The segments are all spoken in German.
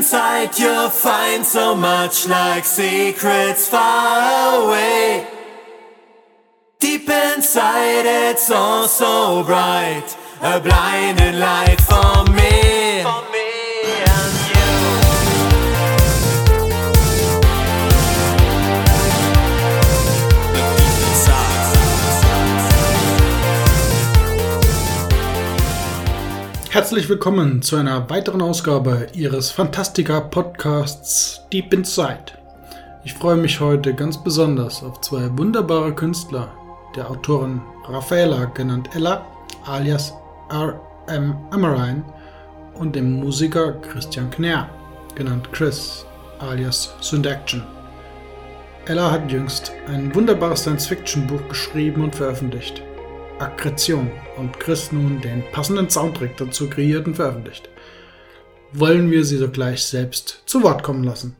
inside you'll find so much like secrets far away. Deep inside it's all so bright, a blinding light for me. Herzlich willkommen zu einer weiteren Ausgabe Ihres Fantastica-Podcasts Deep Inside. Ich freue mich heute ganz besonders auf zwei wunderbare Künstler, der Autorin Raffaella, genannt Ella, alias R.M. Amarain, und dem Musiker Christian Knär, genannt Chris, alias Syndaction. Ella hat jüngst ein wunderbares Science-Fiction-Buch geschrieben und veröffentlicht. Akkretion und Chris nun den passenden Soundtrack dazu kreiert und veröffentlicht. Wollen wir sie sogleich selbst zu Wort kommen lassen.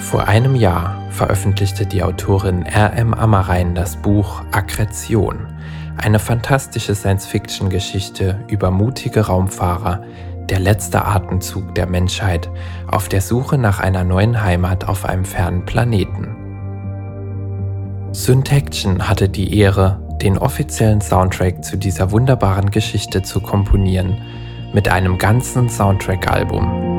Vor einem Jahr veröffentlichte die Autorin R.M. Amarain das Buch Akkretion, eine fantastische Science-Fiction-Geschichte über mutige Raumfahrer, der letzte Atemzug der Menschheit auf der Suche nach einer neuen Heimat auf einem fernen Planeten. Syntaction hatte die Ehre, den offiziellen Soundtrack zu dieser wunderbaren Geschichte zu komponieren, mit einem ganzen Soundtrack-Album.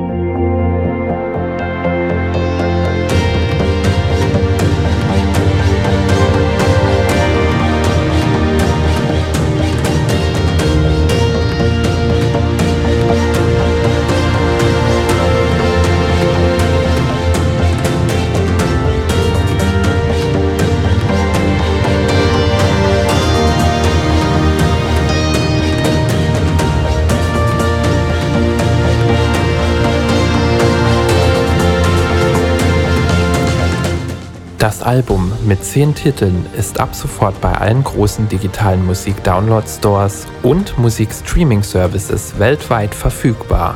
Album mit zehn Titeln ist ab sofort bei allen großen digitalen Musik-Download-Stores und Musik-Streaming-Services weltweit verfügbar.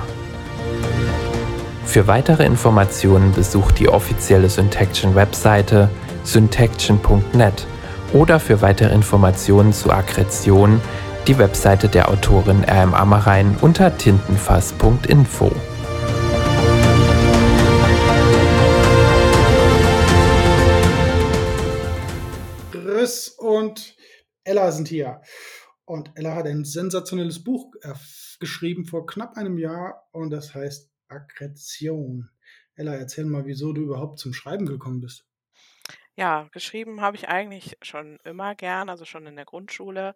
Für weitere Informationen besucht die offizielle Syntaction-Webseite syntaction.net oder für weitere Informationen zu Akkretion die Webseite der Autorin RM Amarain unter tintenfass.info. Ella sind hier. Und Ella hat ein sensationelles Buch äh, geschrieben vor knapp einem Jahr und das heißt Akkretion. Ella, erzähl mal, wieso du überhaupt zum Schreiben gekommen bist. Ja, geschrieben habe ich eigentlich schon immer gern, also schon in der Grundschule.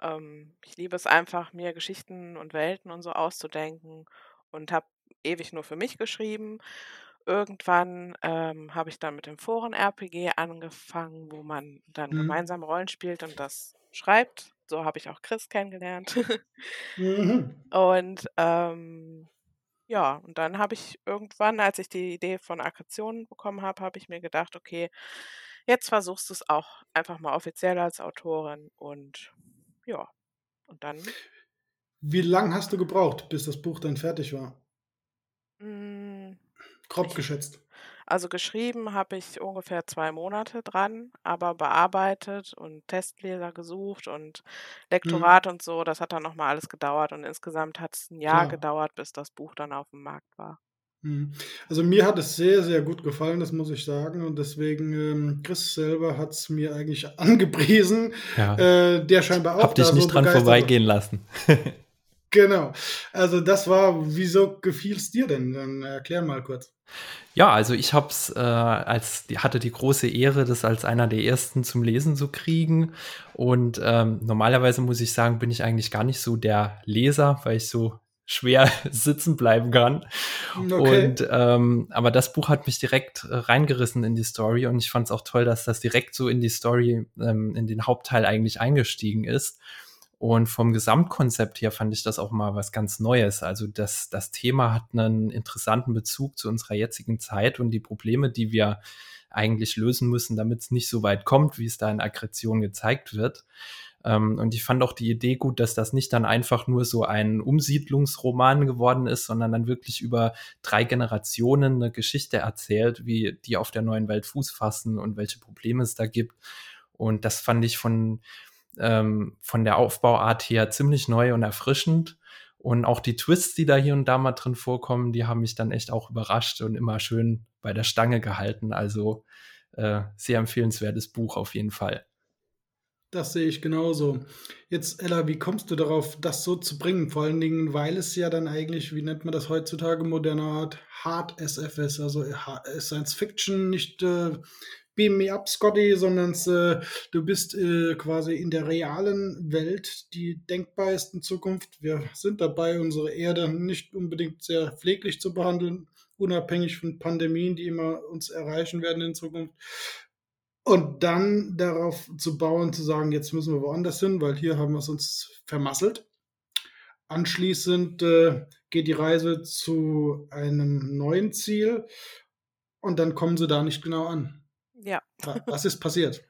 Ähm, ich liebe es einfach, mir Geschichten und Welten und so auszudenken und habe ewig nur für mich geschrieben. Irgendwann ähm, habe ich dann mit dem Foren-RPG angefangen, wo man dann Mhm. gemeinsam Rollen spielt und das schreibt. So habe ich auch Chris kennengelernt. Mhm. Und ähm, ja, und dann habe ich irgendwann, als ich die Idee von Akkretion bekommen habe, habe ich mir gedacht, okay, jetzt versuchst du es auch einfach mal offiziell als Autorin und ja, und dann Wie lang hast du gebraucht, bis das Buch dann fertig war? mm, Grob Ich- geschätzt. Also geschrieben habe ich ungefähr zwei Monate dran, aber bearbeitet und Testleser gesucht und Lektorat und so, das hat dann nochmal alles gedauert und insgesamt hat es ein Jahr Klar. gedauert, bis das Buch dann auf dem Markt war. Mhm. Also mir hat es sehr, sehr gut gefallen, das muss ich sagen. Und deswegen, ähm, Chris selber hat es mir eigentlich angepriesen. Ja. Äh, der scheinbar auch Hab dich nicht so dran vorbeigehen lassen. Genau. Also das war, wieso gefiel es dir denn? Dann erklär mal kurz. Ja, also ich hab's äh, als hatte die große Ehre, das als einer der ersten zum Lesen zu kriegen. Und ähm, normalerweise muss ich sagen, bin ich eigentlich gar nicht so der Leser, weil ich so schwer sitzen bleiben kann. Okay. Und ähm, aber das Buch hat mich direkt äh, reingerissen in die Story und ich fand es auch toll, dass das direkt so in die Story, ähm, in den Hauptteil eigentlich eingestiegen ist. Und vom Gesamtkonzept her fand ich das auch mal was ganz Neues. Also das, das Thema hat einen interessanten Bezug zu unserer jetzigen Zeit und die Probleme, die wir eigentlich lösen müssen, damit es nicht so weit kommt, wie es da in Aggression gezeigt wird. Ähm, und ich fand auch die Idee gut, dass das nicht dann einfach nur so ein Umsiedlungsroman geworden ist, sondern dann wirklich über drei Generationen eine Geschichte erzählt, wie die auf der neuen Welt Fuß fassen und welche Probleme es da gibt. Und das fand ich von, ähm, von der Aufbauart her ziemlich neu und erfrischend. Und auch die Twists, die da hier und da mal drin vorkommen, die haben mich dann echt auch überrascht und immer schön bei der Stange gehalten. Also äh, sehr empfehlenswertes Buch auf jeden Fall. Das sehe ich genauso. Jetzt, Ella, wie kommst du darauf, das so zu bringen? Vor allen Dingen, weil es ja dann eigentlich, wie nennt man das heutzutage, moderne Art, Hard SF ist, also Science Fiction, nicht äh, Beam Me Up, Scotty, sondern äh, du bist äh, quasi in der realen Welt die denkbarsten Zukunft. Wir sind dabei, unsere Erde nicht unbedingt sehr pfleglich zu behandeln, unabhängig von Pandemien, die immer uns erreichen werden in Zukunft. Und dann darauf zu bauen, zu sagen, jetzt müssen wir woanders hin, weil hier haben wir es uns vermasselt. Anschließend äh, geht die Reise zu einem neuen Ziel und dann kommen sie da nicht genau an. Ja. Was ist passiert?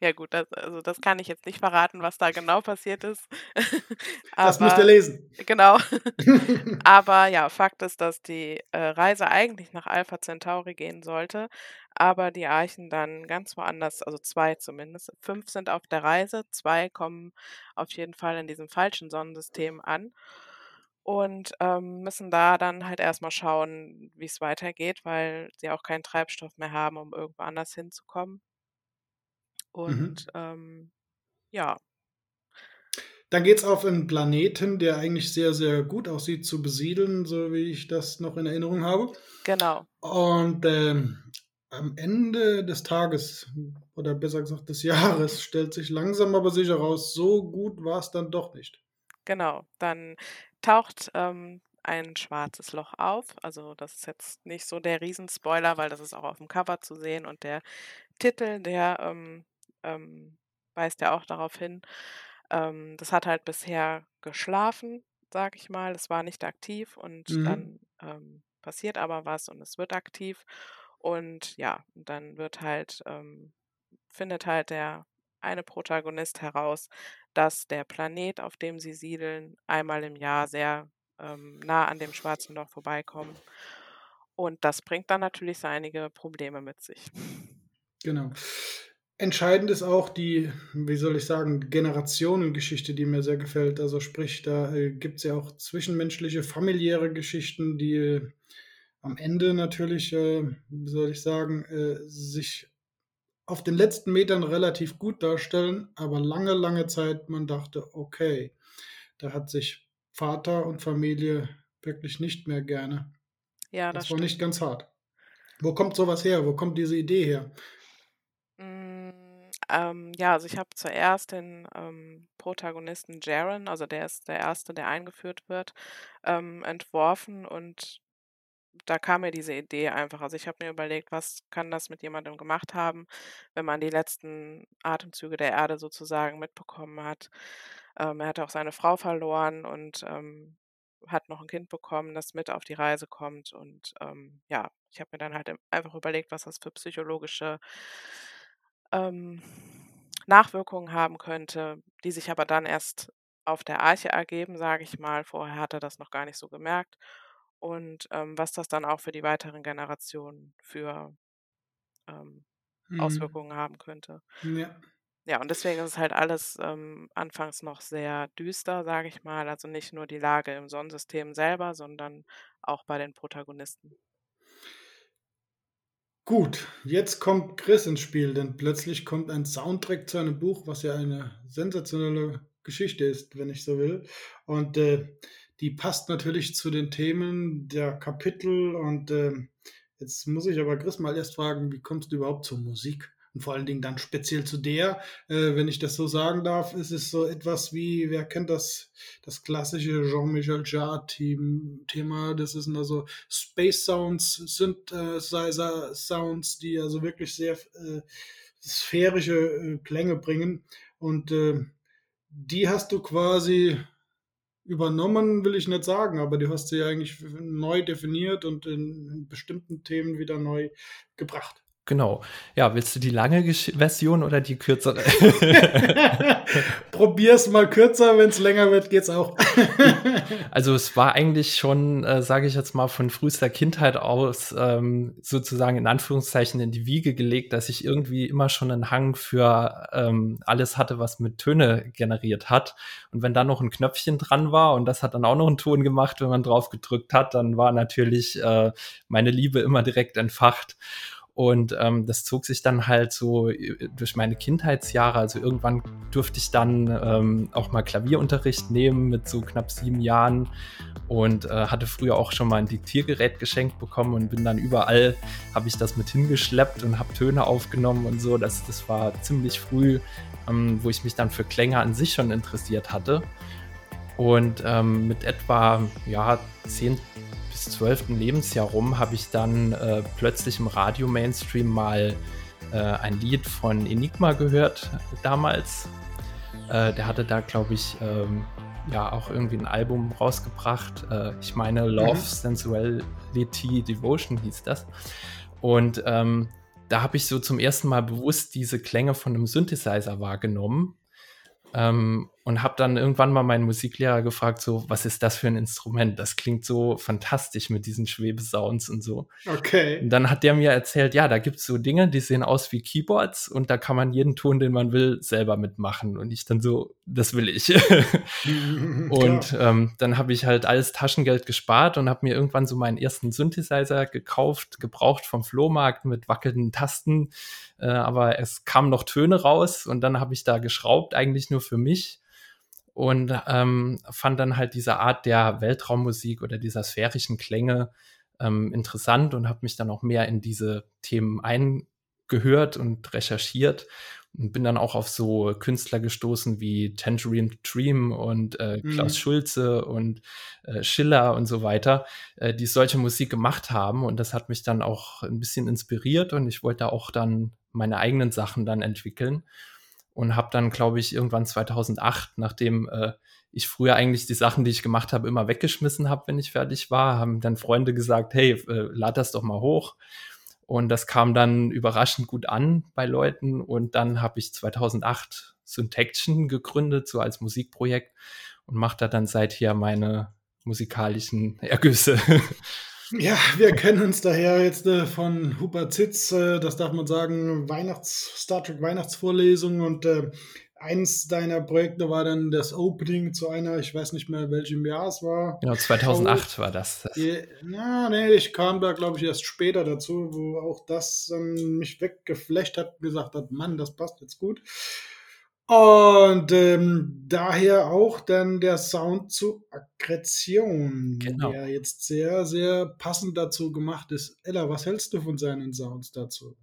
Ja gut, das, also das kann ich jetzt nicht verraten, was da genau passiert ist. das müsst ihr lesen. Genau. aber ja, Fakt ist, dass die äh, Reise eigentlich nach Alpha Centauri gehen sollte, aber die Archen dann ganz woanders, also zwei zumindest, fünf sind auf der Reise, zwei kommen auf jeden Fall in diesem falschen Sonnensystem an und ähm, müssen da dann halt erstmal schauen, wie es weitergeht, weil sie auch keinen Treibstoff mehr haben, um irgendwo anders hinzukommen. Mhm. Und ähm, ja, Dann geht es auf einen Planeten, der eigentlich sehr, sehr gut aussieht zu besiedeln, so wie ich das noch in Erinnerung habe. genau. Und ähm, am Ende des Tages, oder besser gesagt des Jahres, stellt sich langsam aber sicher raus, so gut war es dann doch nicht. Genau, dann taucht ähm, ein schwarzes Loch auf. Also das ist jetzt nicht so der Riesenspoiler, weil das ist auch auf dem Cover zu sehen und der Titel, der ähm, ähm, weist ja auch darauf hin. Ähm, das hat halt bisher geschlafen, sag ich mal. Es war nicht aktiv und Mhm. dann ähm, passiert aber was und es wird aktiv. Und ja, dann wird halt, ähm, findet halt der eine Protagonist heraus, dass der Planet, auf dem sie siedeln, einmal im Jahr sehr ähm, nah an dem schwarzen Loch vorbeikommen. Und das bringt dann natürlich so einige Probleme mit sich. Genau. Entscheidend ist auch die, wie soll ich sagen, Generationengeschichte, die mir sehr gefällt. Also sprich, da äh, gibt es ja auch zwischenmenschliche, familiäre Geschichten, die äh, am Ende natürlich, äh, wie soll ich sagen, äh, sich auf den letzten Metern relativ gut darstellen, aber lange, lange Zeit man dachte, okay, da hat sich Vater und Familie wirklich nicht mehr gerne. Ja, das Das war stimmt. nicht ganz hart. Wo kommt sowas her? Wo kommt diese Idee her? Mm, ähm, ja, also ich habe zuerst den ähm, Protagonisten Jaren, also der ist der Erste, der eingeführt wird, ähm, entworfen und da kam mir diese Idee einfach. Also ich habe mir überlegt, was kann das mit jemandem gemacht haben, wenn man die letzten Atemzüge der Erde sozusagen mitbekommen hat. Ähm, er hatte auch seine Frau verloren und ähm, hat noch ein Kind bekommen, das mit auf die Reise kommt. Und ähm, ja, ich habe mir dann halt einfach überlegt, was das für psychologische ähm, Nachwirkungen haben könnte, die sich aber dann erst auf der Arche ergeben, sage ich mal. Vorher hat er das noch gar nicht so gemerkt. Und ähm, was das dann auch für die weiteren Generationen für ähm, Mhm. Auswirkungen haben könnte. Ja. Ja, und deswegen ist es halt alles ähm, anfangs noch sehr düster, sage ich mal. Also nicht nur die Lage im Sonnensystem selber, sondern auch bei den Protagonisten. Gut, jetzt kommt Chris ins Spiel, denn plötzlich kommt ein Soundtrack zu einem Buch, was ja eine sensationelle Geschichte ist, wenn ich so will. Und äh, die passt natürlich zu den Themen der Kapitel. Und äh, jetzt muss ich aber Chris mal erst fragen, wie kommst du überhaupt zur Musik? Und vor allen Dingen dann speziell zu der, äh, wenn ich das so sagen darf, ist es so etwas wie, wer kennt das, das klassische Jean-Michel Jarre-Thema, das ist also Space Sounds, Synthesizer Sounds, die also wirklich sehr äh, sphärische äh, Klänge bringen. Und äh, die hast du quasi übernommen, will ich nicht sagen, aber du hast sie eigentlich neu definiert und in bestimmten Themen wieder neu gebracht. Genau. Ja, willst du die lange Gesch Version oder die kürzere? Probier's mal kürzer, wenn es länger wird, geht's auch. also es war eigentlich schon, äh, sage ich jetzt mal, von frühester Kindheit aus ähm, sozusagen in Anführungszeichen in die Wiege gelegt, dass ich irgendwie immer schon einen Hang für ähm, alles hatte, was mit Töne generiert hat. Und wenn da noch ein Knöpfchen dran war und das hat dann auch noch einen Ton gemacht, wenn man drauf gedrückt hat, dann war natürlich äh, meine Liebe immer direkt entfacht. Und ähm, das zog sich dann halt so äh, durch meine Kindheitsjahre. Also irgendwann durfte ich dann ähm, auch mal Klavierunterricht nehmen mit so knapp sieben Jahren und äh, hatte früher auch schon mal ein Diktiergerät geschenkt bekommen und bin dann überall, habe ich das mit hingeschleppt und habe Töne aufgenommen und so. Das, das war ziemlich früh, ähm, wo ich mich dann für Klänge an sich schon interessiert hatte. Und ähm, mit etwa ja, zehn bis 12. Lebensjahr rum habe ich dann äh, plötzlich im Radio Mainstream mal äh, ein Lied von Enigma gehört damals. Äh, der hatte da, glaube ich, ähm, ja auch irgendwie ein Album rausgebracht. Äh, ich meine Love, mhm. Sensuality, Devotion hieß das. Und ähm, da habe ich so zum ersten Mal bewusst diese Klänge von einem Synthesizer wahrgenommen. Ähm, und habe dann irgendwann mal meinen Musiklehrer gefragt, so, was ist das für ein Instrument? Das klingt so fantastisch mit diesen Schwebesounds und so. Okay. Und dann hat der mir erzählt, ja, da gibt's so Dinge, die sehen aus wie Keyboards und da kann man jeden Ton, den man will, selber mitmachen. Und ich dann so, das will ich. und ähm, dann habe ich halt alles Taschengeld gespart und habe mir irgendwann so meinen ersten Synthesizer gekauft, gebraucht vom Flohmarkt mit wackelnden Tasten. Äh, aber es kamen noch Töne raus und dann habe ich da geschraubt, eigentlich nur für mich und ähm, fand dann halt diese Art der Weltraummusik oder dieser sphärischen Klänge ähm, interessant und habe mich dann auch mehr in diese Themen eingehört und recherchiert und bin dann auch auf so Künstler gestoßen wie Tangerine Dream und äh, Klaus mhm. Schulze und äh, Schiller und so weiter, äh, die solche Musik gemacht haben und das hat mich dann auch ein bisschen inspiriert und ich wollte auch dann meine eigenen Sachen dann entwickeln und habe dann, glaube ich, irgendwann 2008, nachdem äh, ich früher eigentlich die Sachen, die ich gemacht habe, immer weggeschmissen habe, wenn ich fertig war, haben dann Freunde gesagt, hey, äh, lad das doch mal hoch. Und das kam dann überraschend gut an bei Leuten. Und dann habe ich 2008 Syntaction gegründet, so als Musikprojekt und mache da dann seither meine musikalischen Ergüsse. Ja, wir kennen uns daher jetzt äh, von Hubert Zitz, äh, das darf man sagen, Weihnachts Star Trek Weihnachtsvorlesung und äh, eins deiner Projekte war dann das Opening zu einer, ich weiß nicht mehr welchem Jahr es war. Ja, 2008 Show. war das. Ja, nee, ich kam da glaube ich erst später dazu, wo auch das ähm, mich weggeflecht hat, gesagt hat, Mann, das passt jetzt gut. Und ähm, daher auch dann der Sound zu Aggression, genau. der jetzt sehr, sehr passend dazu gemacht ist. Ella, was hältst du von seinen Sounds dazu?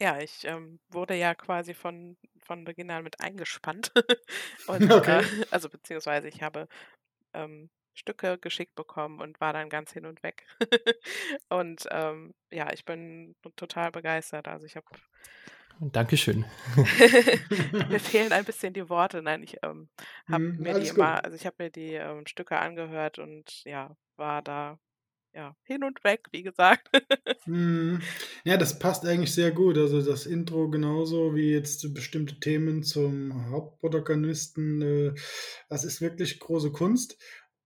Ja, ich ähm, wurde ja quasi von, von Beginn an mit eingespannt. und, okay. äh, also beziehungsweise ich habe ähm, Stücke geschickt bekommen und war dann ganz hin und weg. und ähm, ja, ich bin total begeistert. Also ich habe Dankeschön. mir fehlen ein bisschen die Worte. Nein, ich ähm, habe hm, mir die immer, also ich habe mir die ähm, Stücke angehört und ja, war da ja hin und weg, wie gesagt. hm. Ja, das passt eigentlich sehr gut. Also das Intro genauso wie jetzt bestimmte Themen zum Hauptprotagonisten. Äh, das ist wirklich große Kunst.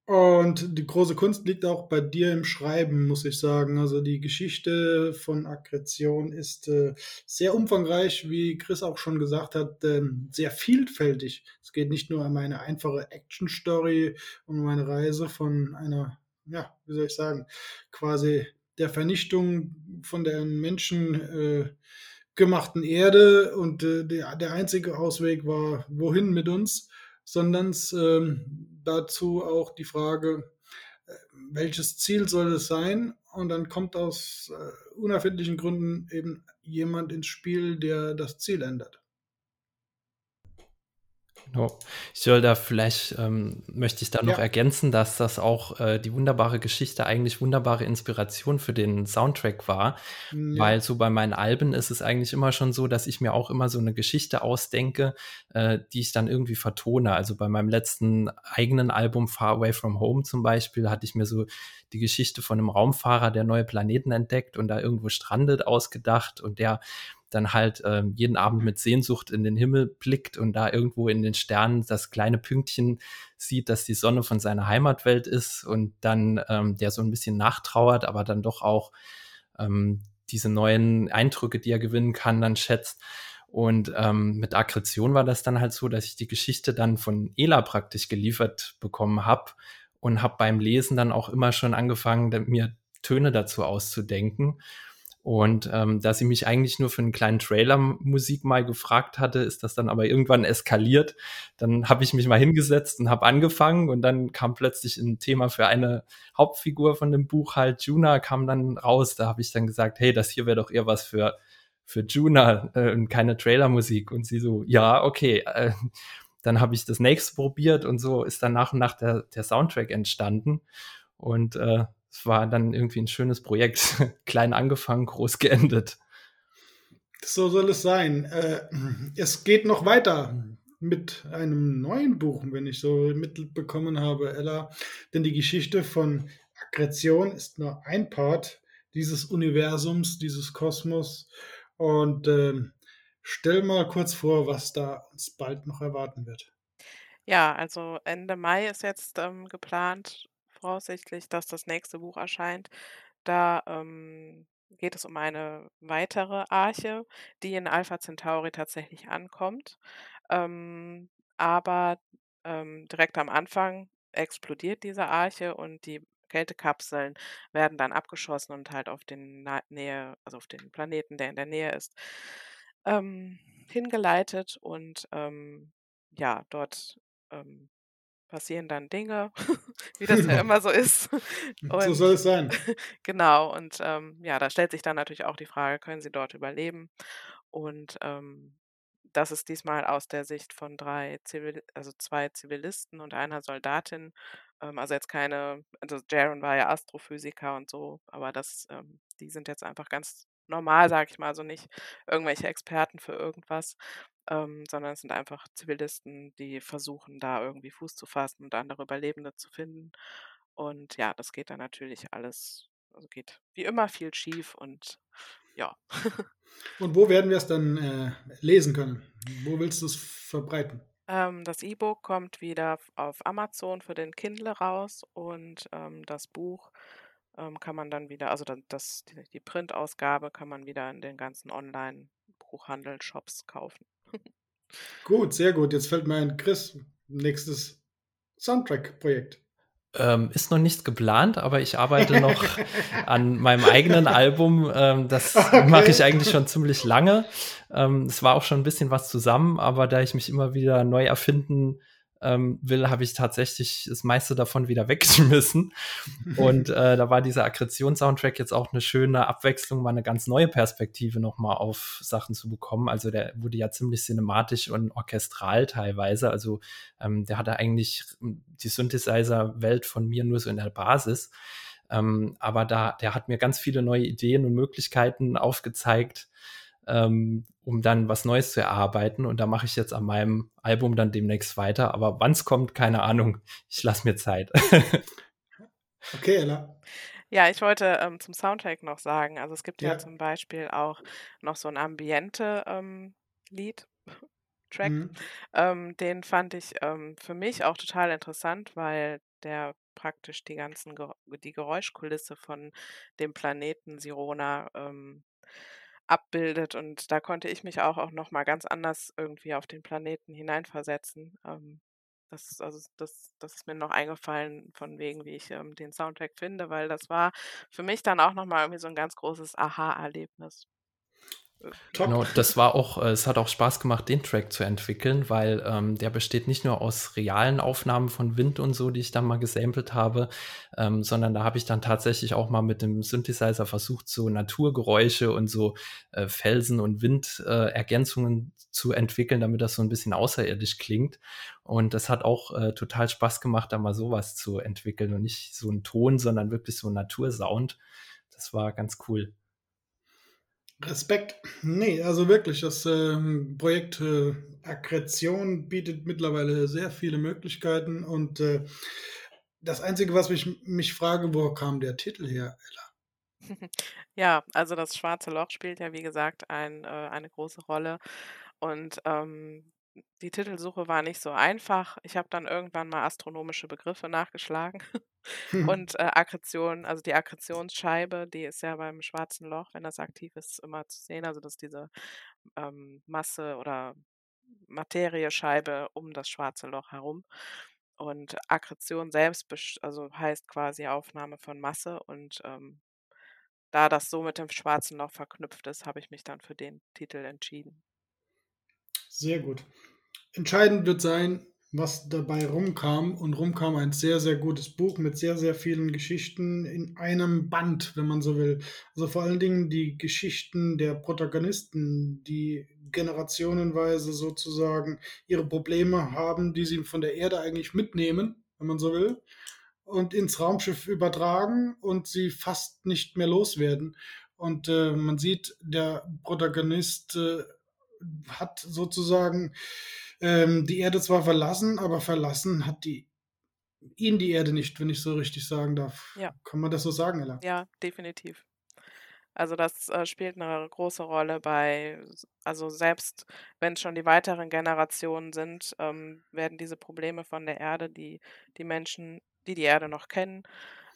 Und die große Kunst liegt auch bei dir im Schreiben, muss ich sagen. Also die Geschichte von Aggression ist äh, sehr umfangreich, wie Chris auch schon gesagt hat, äh, sehr vielfältig. Es geht nicht nur um eine einfache Action-Story, um eine Reise von einer, ja, wie soll ich sagen, quasi der Vernichtung von der Menschen äh, gemachten Erde und äh, der, der einzige Ausweg war, wohin mit uns sondern ähm, dazu auch die Frage, äh, welches Ziel soll es sein? Und dann kommt aus äh, unerfindlichen Gründen eben jemand ins Spiel, der das Ziel ändert. No. Ich soll da vielleicht, ähm, möchte ich da noch Ja. ergänzen, dass das auch äh, die wunderbare Geschichte eigentlich wunderbare Inspiration für den Soundtrack war, Ja. weil so bei meinen Alben ist es eigentlich immer schon so, dass ich mir auch immer so eine Geschichte ausdenke, äh, die ich dann irgendwie vertone. Also bei meinem letzten eigenen Album Far Away from Home zum Beispiel hatte ich mir so die Geschichte von einem Raumfahrer, der neue Planeten entdeckt und da irgendwo strandet, ausgedacht und der dann halt ähm, jeden Abend mit Sehnsucht in den Himmel blickt und da irgendwo in den Sternen das kleine Pünktchen sieht, dass die Sonne von seiner Heimatwelt ist und dann ähm, der so ein bisschen nachtrauert, aber dann doch auch ähm, diese neuen Eindrücke, die er gewinnen kann, dann schätzt. Und ähm, mit Aggression war das dann halt so, dass ich die Geschichte dann von Ela praktisch geliefert bekommen habe und habe beim Lesen dann auch immer schon angefangen, mir Töne dazu auszudenken. Und ähm, da sie mich eigentlich nur für einen kleinen Trailer Musik mal gefragt hatte, ist das dann aber irgendwann eskaliert. Dann habe ich mich mal hingesetzt und habe angefangen und dann kam plötzlich ein Thema für eine Hauptfigur von dem Buch halt, Juna, kam dann raus. Da habe ich dann gesagt, hey, das hier wäre doch eher was für, für Juna äh, und keine Trailermusik. Und sie so, ja, okay. Äh, dann habe ich das nächste probiert und so ist dann nach und nach der, der Soundtrack entstanden. Und äh, es war dann irgendwie ein schönes Projekt. Klein angefangen, groß geendet. So soll es sein. Äh, es geht noch weiter mit einem neuen Buch, wenn ich so mitbekommen habe, Ella. Denn die Geschichte von Aggression ist nur ein Part dieses Universums, dieses Kosmos. Und ähm, stell mal kurz vor, was da uns bald noch erwarten wird. Ja, also Ende Mai ist jetzt ähm, geplant, voraussichtlich, dass das nächste Buch erscheint. Da ähm, geht es um eine weitere Arche, die in Alpha Centauri tatsächlich ankommt. Ähm, aber ähm, direkt am Anfang explodiert diese Arche und die Kältekapseln werden dann abgeschossen und halt auf den Na Nähe, also auf den Planeten, der in der Nähe ist, ähm, hingeleitet und ähm, ja, dort ähm, passieren dann Dinge, wie das ja immer so ist. So Und soll es sein. genau, und ähm, ja, da stellt sich dann natürlich auch die Frage, können sie dort überleben? Und ähm, das ist diesmal aus der Sicht von drei Zivil also zwei Zivilisten und einer Soldatin. Ähm, also jetzt keine, also Jaren war ja Astrophysiker und so, aber das, ähm, die sind jetzt einfach ganz normal, sage ich mal, also nicht irgendwelche Experten für irgendwas, ähm, sondern es sind einfach Zivilisten, die versuchen, da irgendwie Fuß zu fassen und andere Überlebende zu finden. Und ja, das geht dann natürlich alles, also geht wie immer viel schief und ja. Und wo werden wir es dann äh, lesen können? Wo willst du es verbreiten? Ähm, das E-Book kommt wieder auf Amazon für den Kindle raus und ähm, das Buch ähm, kann man dann wieder, also dann das, die, die Printausgabe kann man wieder in den ganzen Online-Buchhandel-Shops kaufen. Gut, sehr gut. Jetzt fällt mir ein, Chris, nächstes Soundtrack-Projekt. Ähm, ist noch nichts geplant, aber ich arbeite noch an meinem eigenen Album. Ähm, das Okay. mache ich eigentlich schon ziemlich lange. Ähm, es war auch schon ein bisschen was zusammen, aber da ich mich immer wieder neu erfinden ähm, will, habe ich tatsächlich das meiste davon wieder weggeschmissen. Und äh, da war dieser Aggression-Soundtrack jetzt auch eine schöne Abwechslung, mal eine ganz neue Perspektive nochmal auf Sachen zu bekommen. Also der wurde ja ziemlich cinematisch und orchestral teilweise. Also ähm, der hatte eigentlich die Synthesizer-Welt von mir nur so in der Basis. Ähm, aber da, der hat mir ganz viele neue Ideen und Möglichkeiten aufgezeigt, ähm, um dann was Neues zu erarbeiten. Und da mache ich jetzt an meinem Album dann demnächst weiter. Aber wann es kommt, keine Ahnung. Ich lasse mir Zeit. Okay, Ella. Ja, ich wollte ähm, zum Soundtrack noch sagen, also es gibt ja, Ja. zum Beispiel auch noch so ein Ambiente-Lied, Track. Mhm. Ähm, den fand ich ähm, für mich auch total interessant, weil der praktisch die ganzen Ge die Geräuschkulisse von dem Planeten Sirona ähm, abbildet und da konnte ich mich auch, auch noch mal ganz anders irgendwie auf den Planeten hineinversetzen. Ähm, das ist also das das ist mir noch eingefallen von wegen, wie ich ähm, den Soundtrack finde, weil das war für mich dann auch noch mal irgendwie so ein ganz großes Aha-Erlebnis. Top. Genau, das war auch, äh, es hat auch Spaß gemacht, den Track zu entwickeln, weil ähm, der besteht nicht nur aus realen Aufnahmen von Wind und so, die ich dann mal gesampelt habe, ähm, sondern da habe ich dann tatsächlich auch mal mit dem Synthesizer versucht, so Naturgeräusche und so äh, Felsen- und Windergänzungen äh, zu entwickeln, damit das so ein bisschen außerirdisch klingt. Und das hat auch äh, total Spaß gemacht, da mal sowas zu entwickeln und nicht so ein Ton, sondern wirklich so ein Natursound. Das war ganz cool. Respekt. Nee, also wirklich, das äh, Projekt äh, Akkretion bietet mittlerweile sehr viele Möglichkeiten und äh, das Einzige, was mich, mich frage, wo kam der Titel her, Ella? Ja, also das Schwarze Loch spielt ja, wie gesagt, ein, äh, eine große Rolle. Und ähm, die Titelsuche war nicht so einfach. Ich habe dann irgendwann mal astronomische Begriffe nachgeschlagen. Und äh, Akkretion, also die Akkretionsscheibe, die ist ja beim Schwarzen Loch, wenn das aktiv ist, immer zu sehen. Also das ist diese ähm, Masse oder Materiescheibe um das Schwarze Loch herum. Und Akkretion selbst also heißt quasi Aufnahme von Masse. Und ähm, da das so mit dem Schwarzen Loch verknüpft ist, habe ich mich dann für den Titel entschieden. Sehr gut. Entscheidend wird sein, was dabei rumkam. Und rumkam ein sehr, sehr gutes Buch mit sehr, sehr vielen Geschichten in einem Band, wenn man so will. Also vor allen Dingen die Geschichten der Protagonisten, die generationenweise sozusagen ihre Probleme haben, die sie von der Erde eigentlich mitnehmen, wenn man so will, und ins Raumschiff übertragen und sie fast nicht mehr loswerden. Und äh, man sieht, der Protagonist äh, hat sozusagen ähm, die Erde zwar verlassen, aber verlassen hat die ihn die Erde nicht, wenn ich so richtig sagen darf. Ja. Kann man das so sagen, Ella? Ja, definitiv. Also das äh, spielt eine große Rolle bei, also selbst wenn es schon die weiteren Generationen sind, ähm, werden diese Probleme von der Erde, die die Menschen, die die Erde noch kennen,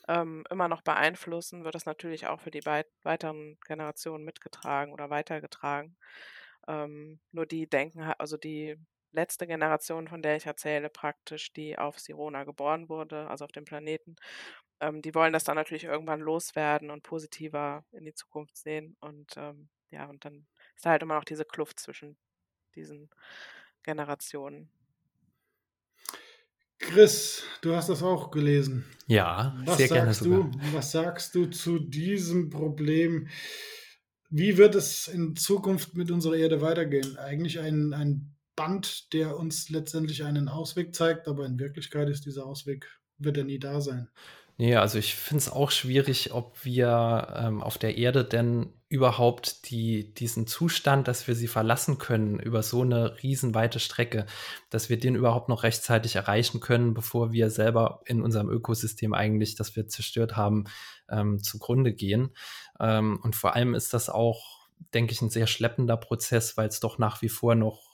ähm, immer noch beeinflussen, wird das natürlich auch für die weiteren Generationen mitgetragen oder weitergetragen. Ähm, nur die denken, also die letzte Generation, von der ich erzähle, praktisch, die auf Sirona geboren wurde, also auf dem Planeten, ähm, die wollen das dann natürlich irgendwann loswerden und positiver in die Zukunft sehen. Und ähm, ja, und dann ist da halt immer noch diese Kluft zwischen diesen Generationen. Chris, du hast das auch gelesen. Ja, was sehr gerne sogar. Du, was sagst du zu diesem Problem? Wie wird es in Zukunft mit unserer Erde weitergehen? Eigentlich ein, ein Band, der uns letztendlich einen Ausweg zeigt, aber in Wirklichkeit ist dieser Ausweg, wird er nie da sein. Nee, also ich finde es auch schwierig, ob wir ähm, auf der Erde denn überhaupt die, diesen Zustand, dass wir sie verlassen können über so eine riesenweite Strecke, dass wir den überhaupt noch rechtzeitig erreichen können, bevor wir selber in unserem Ökosystem eigentlich, das wir zerstört haben, ähm, zugrunde gehen. Ähm, und vor allem ist das auch, denke ich, ein sehr schleppender Prozess, weil es doch nach wie vor noch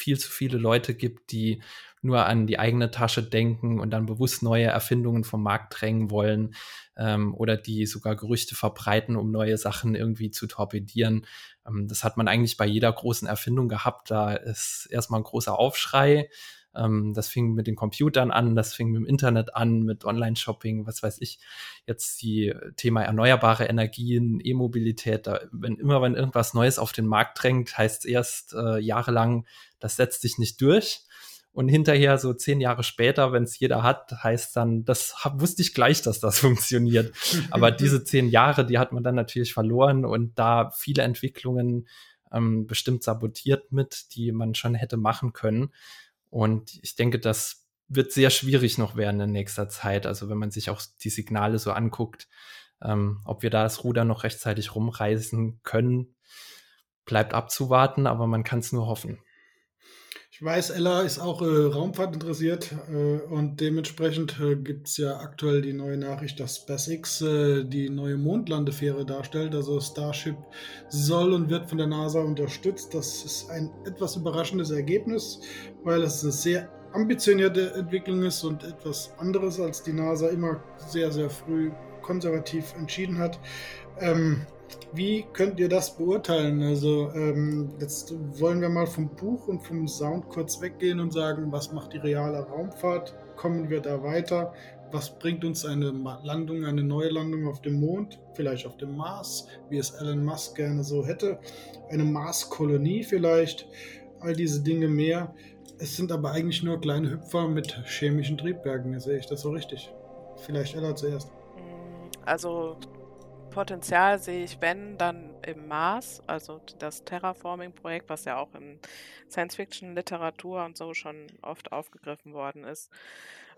viel zu viele Leute gibt, die nur an die eigene Tasche denken und dann bewusst neue Erfindungen vom Markt drängen wollen ähm, oder die sogar Gerüchte verbreiten, um neue Sachen irgendwie zu torpedieren. Ähm, das hat man eigentlich bei jeder großen Erfindung gehabt. Da ist erstmal ein großer Aufschrei. Ähm, das fing mit den Computern an, das fing mit dem Internet an, mit Online-Shopping, was weiß ich. Jetzt die Thema erneuerbare Energien, E-Mobilität. wenn immer wenn irgendwas Neues auf den Markt drängt, heißt es erst äh, jahrelang, das setzt sich nicht durch. Und hinterher, so zehn Jahre später, wenn es jeder hat, heißt dann, das wusste ich gleich, dass das funktioniert. Aber diese zehn Jahre, die hat man dann natürlich verloren und da viele Entwicklungen ähm, bestimmt sabotiert mit, die man schon hätte machen können. Und ich denke, das wird sehr schwierig noch werden in nächster Zeit. Also wenn man sich auch die Signale so anguckt, ähm, ob wir da das Ruder noch rechtzeitig rumreißen können, bleibt abzuwarten, aber man kann es nur hoffen. Ich weiß, Ella ist auch äh, Raumfahrt interessiert äh, und dementsprechend äh, gibt es ja aktuell die neue Nachricht, dass SpaceX äh, die neue Mondlandefähre darstellt. Also Starship soll und wird von der NASA unterstützt. Das ist ein etwas überraschendes Ergebnis, weil es eine sehr ambitionierte Entwicklung ist und etwas anderes, als die NASA immer sehr, sehr früh konservativ entschieden hat. Ähm, wie könnt ihr das beurteilen? Also ähm, jetzt wollen wir mal vom Buch und vom Sound kurz weggehen und sagen, was macht die reale Raumfahrt? Kommen wir da weiter? was bringt uns eine Landung, eine neue Landung auf dem Mond, vielleicht auf dem Mars, wie es Elon Musk gerne so hätte, eine Marskolonie vielleicht, all diese Dinge mehr. Es sind aber eigentlich nur kleine Hüpfer mit chemischen Triebwerken, sehe ich das so richtig. Vielleicht Ella zuerst. Also Potenzial sehe ich, wenn, dann im Mars, also das Terraforming-Projekt, was ja auch in Science-Fiction-Literatur und so schon oft aufgegriffen worden ist,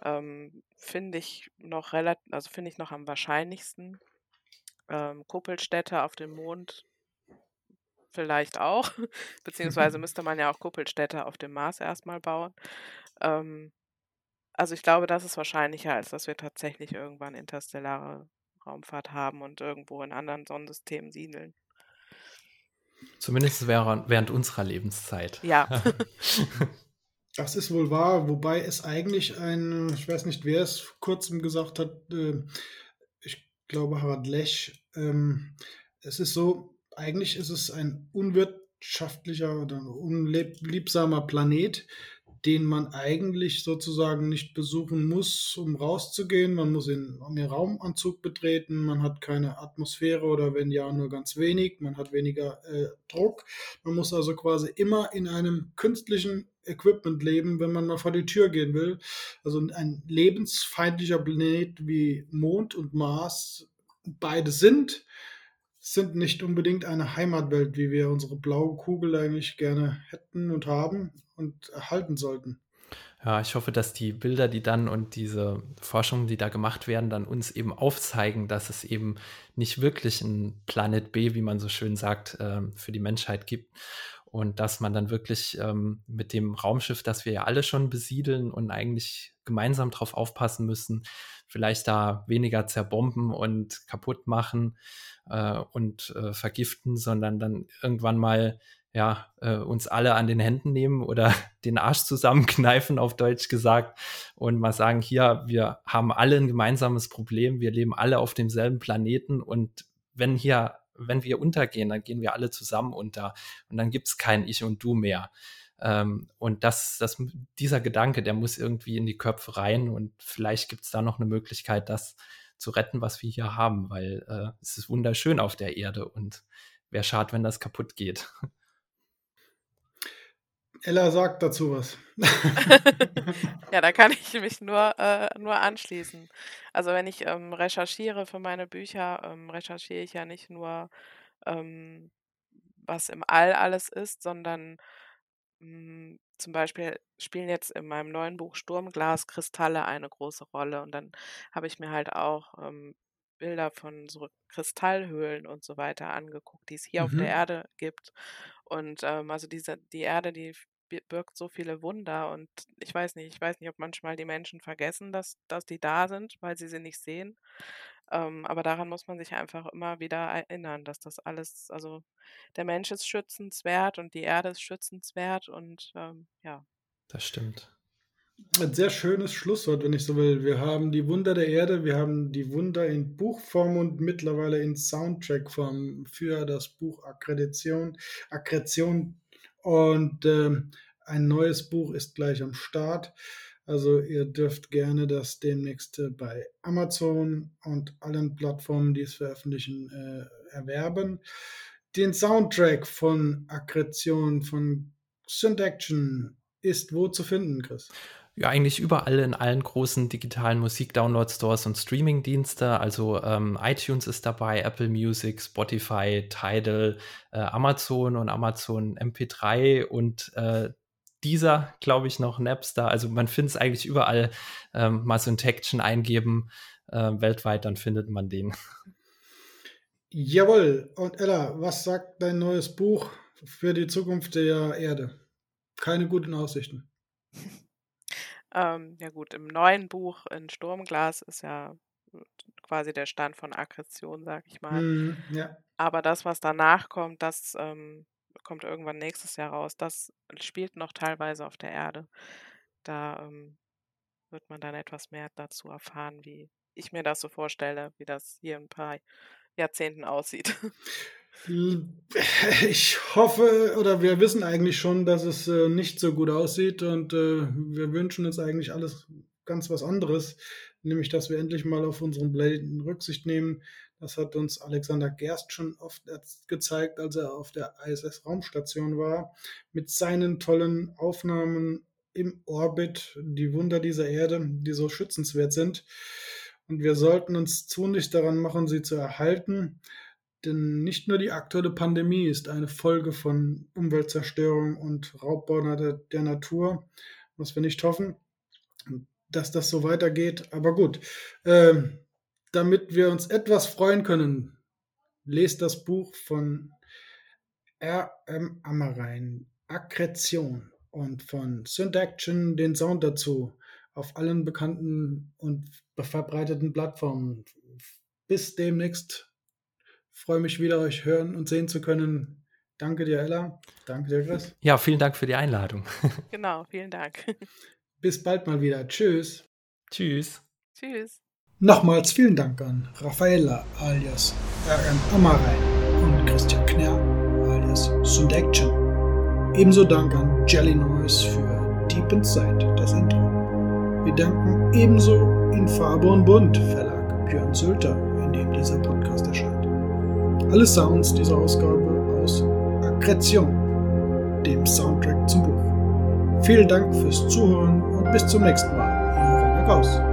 ähm, finde ich noch relativ, also finde ich noch am wahrscheinlichsten. Ähm, Kuppelstädte auf dem Mond vielleicht auch, beziehungsweise müsste man ja auch Kuppelstädte auf dem Mars erstmal bauen. Ähm, also ich glaube, das ist wahrscheinlicher, als dass wir tatsächlich irgendwann interstellare Raumfahrt haben und irgendwo in anderen Sonnensystemen siedeln. Zumindest während unserer Lebenszeit. Ja. Das ist wohl wahr, wobei es eigentlich ein, ich weiß nicht, wer es vor kurzem gesagt hat, äh, ich glaube Harald Lech, ähm, es ist so, eigentlich ist es ein unwirtschaftlicher oder unliebsamer Planet, den man eigentlich sozusagen nicht besuchen muss, um rauszugehen. Man muss in einen Raumanzug betreten, man hat keine Atmosphäre oder wenn ja, nur ganz wenig, man hat weniger äh, Druck. Man muss also quasi immer in einem künstlichen Equipment leben, wenn man mal vor die Tür gehen will. Also ein lebensfeindlicher Planet wie Mond und Mars beide sind sind nicht unbedingt eine Heimatwelt, wie wir unsere blaue Kugel eigentlich gerne hätten und haben und erhalten sollten. Ja, ich hoffe, dass die Bilder, die dann und diese Forschungen, die da gemacht werden, dann uns eben aufzeigen, dass es eben nicht wirklich ein Planet B, wie man so schön sagt, ähm, für die Menschheit gibt. Und dass man dann wirklich ähm, mit dem Raumschiff, das wir ja alle schon besiedeln und eigentlich gemeinsam darauf aufpassen müssen, vielleicht da weniger zerbomben und kaputt machen äh, und äh, vergiften, sondern dann irgendwann mal ja, äh, uns alle an den Händen nehmen oder den Arsch zusammenkneifen, auf Deutsch gesagt, und mal sagen, hier, wir haben alle ein gemeinsames Problem, wir leben alle auf demselben Planeten und wenn hier, wenn wir untergehen, dann gehen wir alle zusammen unter und dann gibt's kein Ich und Du mehr. Ähm, und das, das, dieser Gedanke, der muss irgendwie in die Köpfe rein und vielleicht gibt's da noch eine Möglichkeit, das zu retten, was wir hier haben, weil äh, es ist wunderschön auf der Erde und wäre schade, wenn das kaputt geht. Ella sagt dazu was. ja, da kann ich mich nur, äh, nur anschließen. Also wenn ich ähm, recherchiere für meine Bücher, ähm, recherchiere ich ja nicht nur, ähm, was im All alles ist, sondern hm, zum Beispiel spielen jetzt in meinem neuen Buch Sturmglaskristalle eine große Rolle. Und dann habe ich mir halt auch ähm, Bilder von so Kristallhöhlen und so weiter angeguckt, die es hier auf der mhm. Erde gibt. Und ähm, also diese, die Erde, die birgt so viele Wunder und ich weiß nicht, ich weiß nicht, ob manchmal die Menschen vergessen, dass, dass die da sind, weil sie sie nicht sehen. Ähm, aber daran muss man sich einfach immer wieder erinnern, dass das alles, also der Mensch ist schützenswert und die Erde ist schützenswert und ähm, ja. Das stimmt. Ein sehr schönes Schlusswort, wenn ich so will. Wir haben die Wunder der Erde, wir haben die Wunder in Buchform und mittlerweile in Soundtrackform für das Buch Akkredition. Akkretion und äh, ein neues Buch ist gleich am Start. Also ihr dürft gerne das demnächst äh, bei Amazon und allen Plattformen, die es veröffentlichen, äh, erwerben. Den Soundtrack von Akkretion von Syntaction ist wo zu finden, Chris? Ja, eigentlich überall in allen großen digitalen Musik-Download-Stores und Streaming-Dienste. Also ähm, iTunes ist dabei, Apple Music, Spotify, Tidal, äh, Amazon und Amazon MP3 und äh, dieser, glaube ich, noch Napster. Also man findet es eigentlich überall. Ähm, mal so ein Tection eingeben äh, weltweit, dann findet man den. Jawohl. Und Ella, was sagt dein neues Buch für die Zukunft der Erde? Keine guten Aussichten. Ähm, ja gut, im neuen Buch in Sturmglas ist ja quasi der Stand von Aggression, sag ich mal. Mhm, ja. Aber das, was danach kommt, das ähm, kommt irgendwann nächstes Jahr raus. Das spielt noch teilweise auf der Erde. Da ähm, wird man dann etwas mehr dazu erfahren, wie ich mir das so vorstelle, wie das hier in ein paar Jahrzehnten aussieht. Ich hoffe oder wir wissen eigentlich schon, dass es äh, nicht so gut aussieht und äh, wir wünschen uns eigentlich alles ganz was anderes. nämlich dass wir endlich mal auf unseren Bläden Rücksicht nehmen. Das hat uns Alexander Gerst schon oft gezeigt, als er auf der ISS-Raumstation war, mit seinen tollen Aufnahmen im Orbit, die Wunder dieser Erde, die so schützenswert sind. Und wir sollten uns tunlichst daran machen, sie zu erhalten. Denn nicht nur die aktuelle Pandemie ist eine Folge von Umweltzerstörung und Raubbau der Natur, was wir nicht hoffen, dass das so weitergeht. Aber gut, äh, damit wir uns etwas freuen können, lest das Buch von R.M. Ammerein, Akkretion und von Syntaction den Sound dazu auf allen bekannten und verbreiteten Plattformen. Bis demnächst freue mich wieder, euch hören und sehen zu können. Danke dir, Ella. Danke dir, Chris. Ja, vielen Dank für die Einladung. Genau, vielen Dank. Bis bald mal wieder. Tschüss. Tschüss. Tschüss. Nochmals vielen Dank an Raffaella alias RM Amaray und Christian Kner alias Sundaction. Ebenso Dank an Jelly Noise für Deep Inside, das Intro. Wir danken ebenso in Farbe und Bunt Verlag Björn Sülter, in dem dieser Podcast erscheint. Alle Sounds dieser Ausgabe aus Akkretion, dem Soundtrack zum Buch. Vielen Dank fürs Zuhören und bis zum nächsten Mal. Ihr Rainer Gauss.